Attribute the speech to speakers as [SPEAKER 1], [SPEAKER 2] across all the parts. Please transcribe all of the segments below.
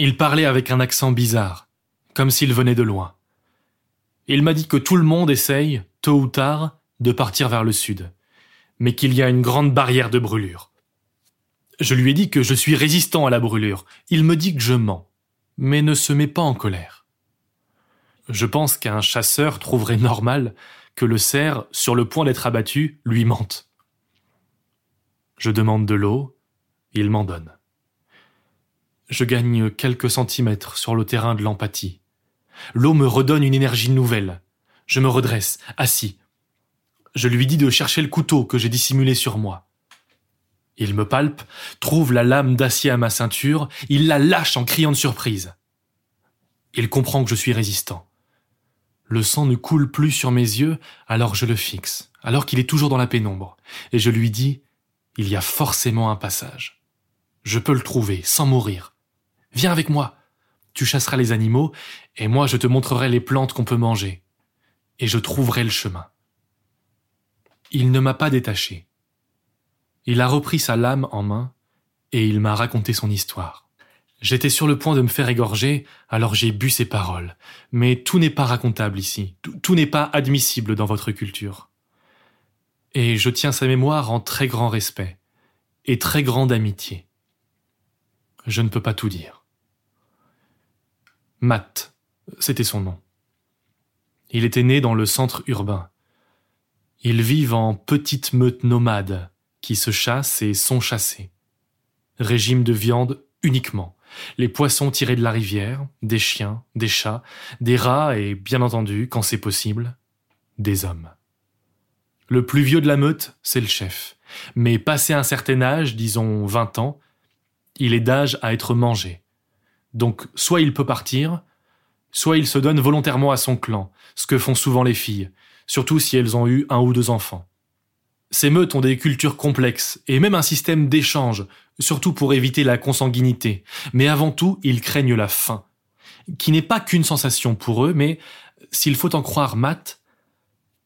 [SPEAKER 1] Il parlait avec un accent bizarre, comme s'il venait de loin. Il m'a dit que tout le monde essaye, tôt ou tard, de partir vers le sud, mais qu'il y a une grande barrière de brûlure. Je lui ai dit que je suis résistant à la brûlure. Il me dit que je mens, mais ne se met pas en colère. Je pense qu'un chasseur trouverait normal que le cerf, sur le point d'être abattu, lui mente. Je demande de l'eau, il m'en donne. Je gagne quelques centimètres sur le terrain de l'empathie. L'eau me redonne une énergie nouvelle. Je me redresse, assis. Je lui dis de chercher le couteau que j'ai dissimulé sur moi. Il me palpe, trouve la lame d'acier à ma ceinture, il la lâche en criant de surprise. Il comprend que je suis résistant. Le sang ne coule plus sur mes yeux, alors je le fixe, alors qu'il est toujours dans la pénombre, et je lui dis, il y a forcément un passage. Je peux le trouver, sans mourir. Viens avec moi. Tu chasseras les animaux, et moi je te montrerai les plantes qu'on peut manger. Et je trouverai le chemin. Il ne m'a pas détaché. Il a repris sa lame en main, et il m'a raconté son histoire. J'étais sur le point de me faire égorger, alors j'ai bu ses paroles. Mais tout n'est pas racontable ici, tout, n'est pas admissible dans votre culture. Et je tiens sa mémoire en très grand respect, et très grande amitié. Je ne peux pas tout dire. Matt, c'était son nom. Il était né dans le centre urbain. Ils vivent en petites meutes nomades qui se chassent et sont chassés. Régime de viande uniquement. Les poissons tirés de la rivière, des chiens, des chats, des rats et, bien entendu, quand c'est possible, des hommes. Le plus vieux de la meute, c'est le chef. Mais passé un certain âge, disons vingt ans, il est d'âge à être mangé. Donc soit il peut partir, soit il se donne volontairement à son clan, ce que font souvent les filles, surtout si elles ont eu un ou deux enfants. Ces meutes ont des cultures complexes et même un système d'échange, surtout pour éviter la consanguinité. Mais avant tout, ils craignent la faim, qui n'est pas qu'une sensation pour eux, mais, s'il faut en croire Matt,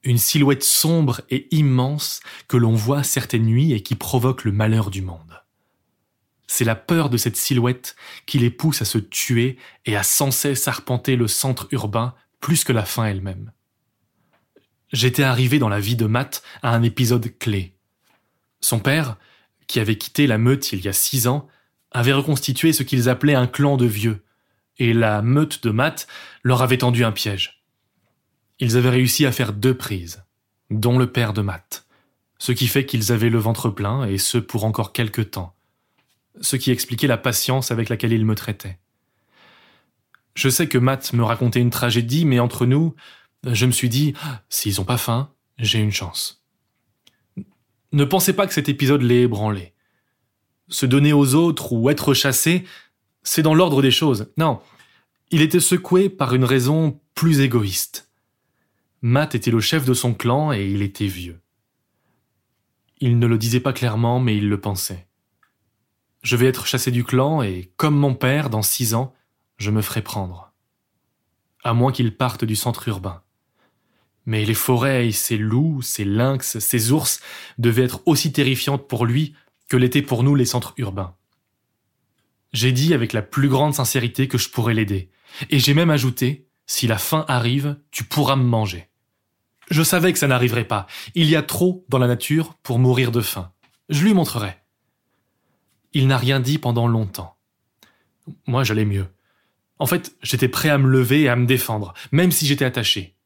[SPEAKER 1] une silhouette sombre et immense que l'on voit certaines nuits et qui provoque le malheur du monde. C'est la peur de cette silhouette qui les pousse à se tuer et à sans cesse arpenter le centre urbain plus que la faim elle-même. J'étais arrivé dans la vie de Matt à un épisode clé. Son père, qui avait quitté la meute il y a six ans, avait reconstitué ce qu'ils appelaient un clan de vieux, et la meute de Matt leur avait tendu un piège. Ils avaient réussi à faire deux prises, dont le père de Matt, ce qui fait qu'ils avaient le ventre plein, et ce pour encore quelque temps, ce qui expliquait la patience avec laquelle il me traitait. Je sais que Matt me racontait une tragédie, mais entre nous, je me suis dit, s'ils ont pas faim, j'ai une chance. Ne pensez pas que cet épisode l'ait ébranlé. Se donner aux autres ou être chassé, c'est dans l'ordre des choses. Non, il était secoué par une raison plus égoïste. Matt était le chef de son clan et il était vieux. Il ne le disait pas clairement, mais il le pensait. Je vais être chassé du clan et, comme mon père, dans six ans, je me ferai prendre. À moins qu'il parte du centre urbain. Mais les forêts, ces loups, ces lynx, ces ours devaient être aussi terrifiantes pour lui que l'étaient pour nous les centres urbains. J'ai dit avec la plus grande sincérité que je pourrais l'aider, et j'ai même ajouté, si la faim arrive, tu pourras me manger. Je savais que ça n'arriverait pas. Il y a trop dans la nature pour mourir de faim. Je lui montrerai. Il n'a rien dit pendant longtemps. Moi, j'allais mieux. En fait, j'étais prêt à me lever et à me défendre, même si j'étais attaché.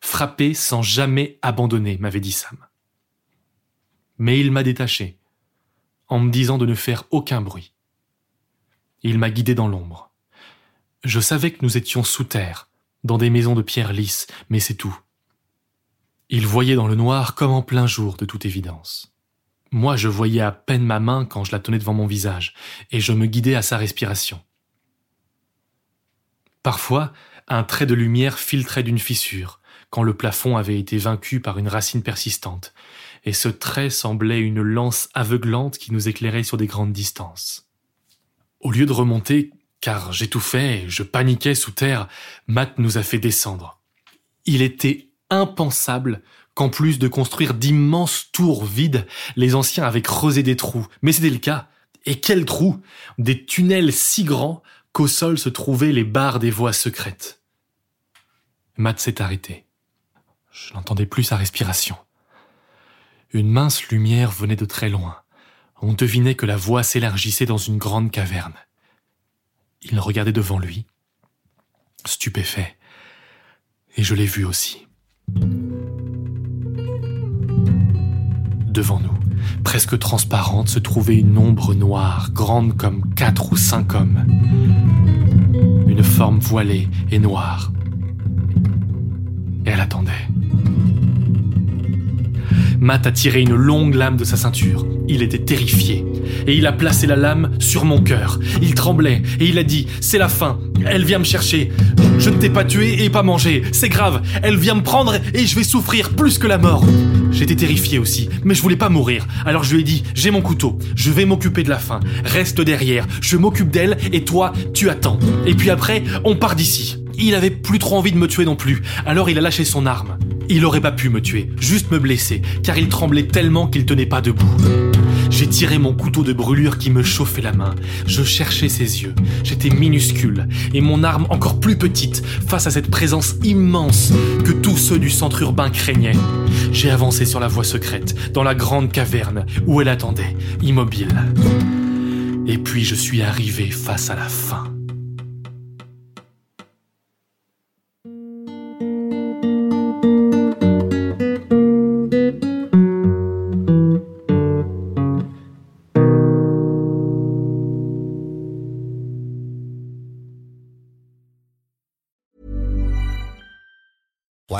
[SPEAKER 1] Frapper sans jamais abandonner, m'avait dit Sam. Mais il m'a détaché, en me disant de ne faire aucun bruit. Il m'a guidé dans l'ombre. Je savais que nous étions sous terre, dans des maisons de pierre lisse, mais c'est tout. Il voyait dans le noir comme en plein jour, de toute évidence. Moi, je voyais à peine ma main quand je la tenais devant mon visage, et je me guidais à sa respiration. Parfois, un trait de lumière filtrait d'une fissure, quand le plafond avait été vaincu par une racine persistante, et ce trait semblait une lance aveuglante qui nous éclairait sur des grandes distances. Au lieu de remonter, car j'étouffais je paniquais sous terre, Matt nous a fait descendre. Il était impensable qu'en plus de construire d'immenses tours vides, les anciens avaient creusé des trous. Mais c'était le cas. Et quels trous? Des tunnels si grands qu'au sol se trouvaient les barres des voies secrètes. Matt s'est arrêté. Je n'entendais plus sa respiration. Une mince lumière venait de très loin. On devinait que la voie s'élargissait dans une grande caverne. Il regardait devant lui, stupéfait, et je l'ai vu aussi. Devant nous, presque transparente, se trouvait une ombre noire, grande comme quatre ou cinq hommes. Une forme voilée et noire. Elle attendait. Matt a tiré une longue lame de sa ceinture. Il était terrifié. Et il a placé la lame sur mon cœur. Il tremblait et il a dit C'est la fin. Elle vient me chercher. Je ne t'ai pas tué et pas mangé. C'est grave. Elle vient me prendre et je vais souffrir plus que la mort. J'étais terrifié aussi, mais je voulais pas mourir. Alors je lui ai dit J'ai mon couteau. Je vais m'occuper de la fin. Reste derrière. Je m'occupe d'elle et toi, tu attends. Et puis après, on part d'ici. Il avait plus trop envie de me tuer non plus. Alors il a lâché son arme. Il aurait pas pu me tuer, juste me blesser, car il tremblait tellement qu'il tenait pas debout. J'ai tiré mon couteau de brûlure qui me chauffait la main. Je cherchais ses yeux. J'étais minuscule, et mon arme encore plus petite face à cette présence immense que tous ceux du centre urbain craignaient. J'ai avancé sur la voie secrète, dans la grande caverne où elle attendait, immobile. Et puis je suis arrivé face à la fin.